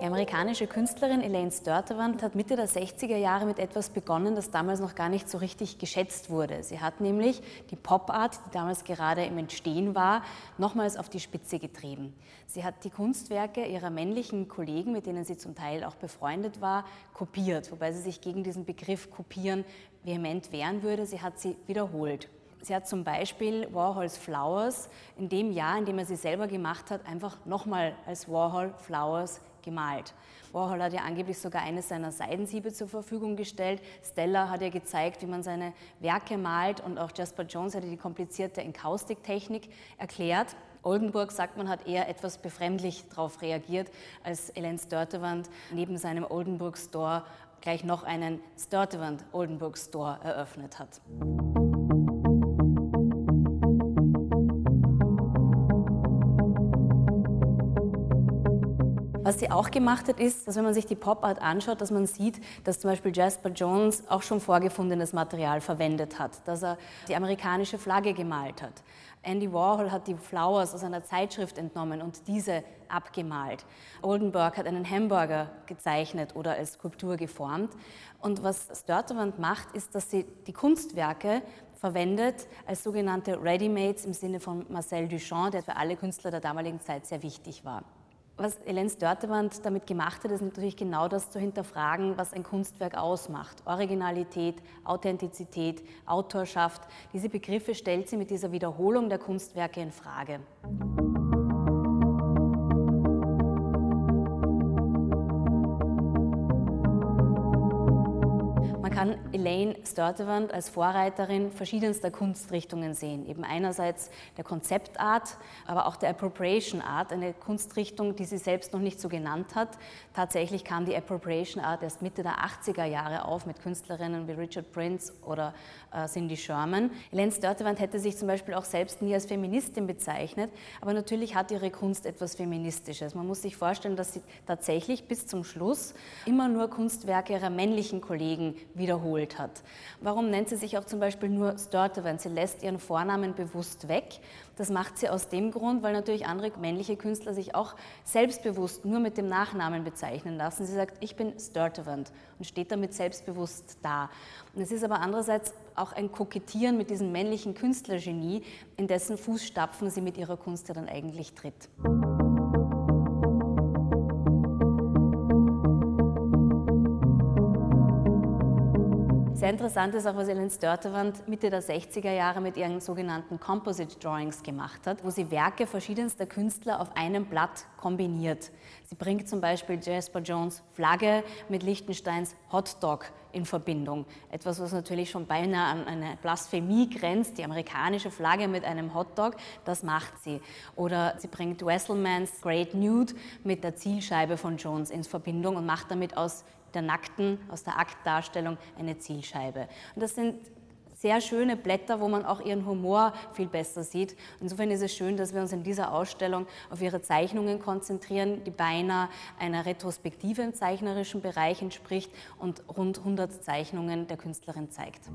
Die amerikanische Künstlerin Elaine Sturtevant hat Mitte der 60er Jahre mit etwas begonnen, das damals noch gar nicht so richtig geschätzt wurde. Sie hat nämlich die Pop-Art, die damals gerade im Entstehen war, nochmals auf die Spitze getrieben. Sie hat die Kunstwerke ihrer männlichen Kollegen, mit denen sie zum Teil auch befreundet war, kopiert, wobei sie sich gegen diesen Begriff kopieren vehement wehren würde. Sie hat sie wiederholt. Sie hat zum Beispiel Warhols Flowers in dem Jahr, in dem er sie selber gemacht hat, einfach nochmal als Warhol Flowers gemalt. Warhol hat ja angeblich sogar eines seiner Seidensiebe zur Verfügung gestellt. Stella hat ja gezeigt, wie man seine Werke malt und auch Jasper Jones hat die komplizierte Enkaustik-Technik erklärt. Oldenburg, sagt man, hat eher etwas befremdlich darauf reagiert, als Ellen Störtewand neben seinem Oldenburg Store gleich noch einen Störtewand Oldenburg Store eröffnet hat. Was sie auch gemacht hat, ist, dass wenn man sich die Pop-Art anschaut, dass man sieht, dass zum Beispiel Jasper Jones auch schon vorgefundenes Material verwendet hat, dass er die amerikanische Flagge gemalt hat. Andy Warhol hat die Flowers aus einer Zeitschrift entnommen und diese abgemalt. Oldenburg hat einen Hamburger gezeichnet oder als Skulptur geformt. Und was Störtewand macht, ist, dass sie die Kunstwerke verwendet als sogenannte Ready-Mates im Sinne von Marcel Duchamp, der für alle Künstler der damaligen Zeit sehr wichtig war. Was Helene Störtewand damit gemacht hat, ist natürlich genau das zu hinterfragen, was ein Kunstwerk ausmacht. Originalität, Authentizität, Autorschaft. Diese Begriffe stellt sie mit dieser Wiederholung der Kunstwerke in Frage. Kann Elaine Sturtevant als Vorreiterin verschiedenster Kunstrichtungen sehen. Eben einerseits der Konzeptart, aber auch der Appropriation Art, eine Kunstrichtung, die sie selbst noch nicht so genannt hat. Tatsächlich kam die Appropriation Art erst Mitte der 80er Jahre auf mit Künstlerinnen wie Richard Prince oder äh, Cindy Sherman. Elaine Sturtevant hätte sich zum Beispiel auch selbst nie als Feministin bezeichnet, aber natürlich hat ihre Kunst etwas Feministisches. Man muss sich vorstellen, dass sie tatsächlich bis zum Schluss immer nur Kunstwerke ihrer männlichen Kollegen wiederholt hat. Warum nennt sie sich auch zum Beispiel nur Sturtevant? Sie lässt ihren Vornamen bewusst weg. Das macht sie aus dem Grund, weil natürlich andere männliche Künstler sich auch selbstbewusst nur mit dem Nachnamen bezeichnen lassen. Sie sagt, ich bin Sturtevant und steht damit selbstbewusst da. Und es ist aber andererseits auch ein Kokettieren mit diesem männlichen Künstlergenie, in dessen Fußstapfen sie mit ihrer Kunst ja dann eigentlich tritt. Sehr interessant ist auch, was Ellen Störtewand Mitte der 60er Jahre mit ihren sogenannten Composite Drawings gemacht hat, wo sie Werke verschiedenster Künstler auf einem Blatt kombiniert. Sie bringt zum Beispiel Jasper Jones Flagge mit Liechtensteins Hotdog in Verbindung. Etwas, was natürlich schon beinahe an eine Blasphemie grenzt, die amerikanische Flagge mit einem Hotdog, das macht sie. Oder sie bringt Wesselmans Great Nude mit der Zielscheibe von Jones in Verbindung und macht damit aus der nackten, aus der Aktdarstellung eine Zielscheibe. Und das sind sehr schöne Blätter, wo man auch ihren Humor viel besser sieht. Insofern ist es schön, dass wir uns in dieser Ausstellung auf ihre Zeichnungen konzentrieren, die beinahe einer Retrospektive im zeichnerischen Bereich entspricht und rund 100 Zeichnungen der Künstlerin zeigt.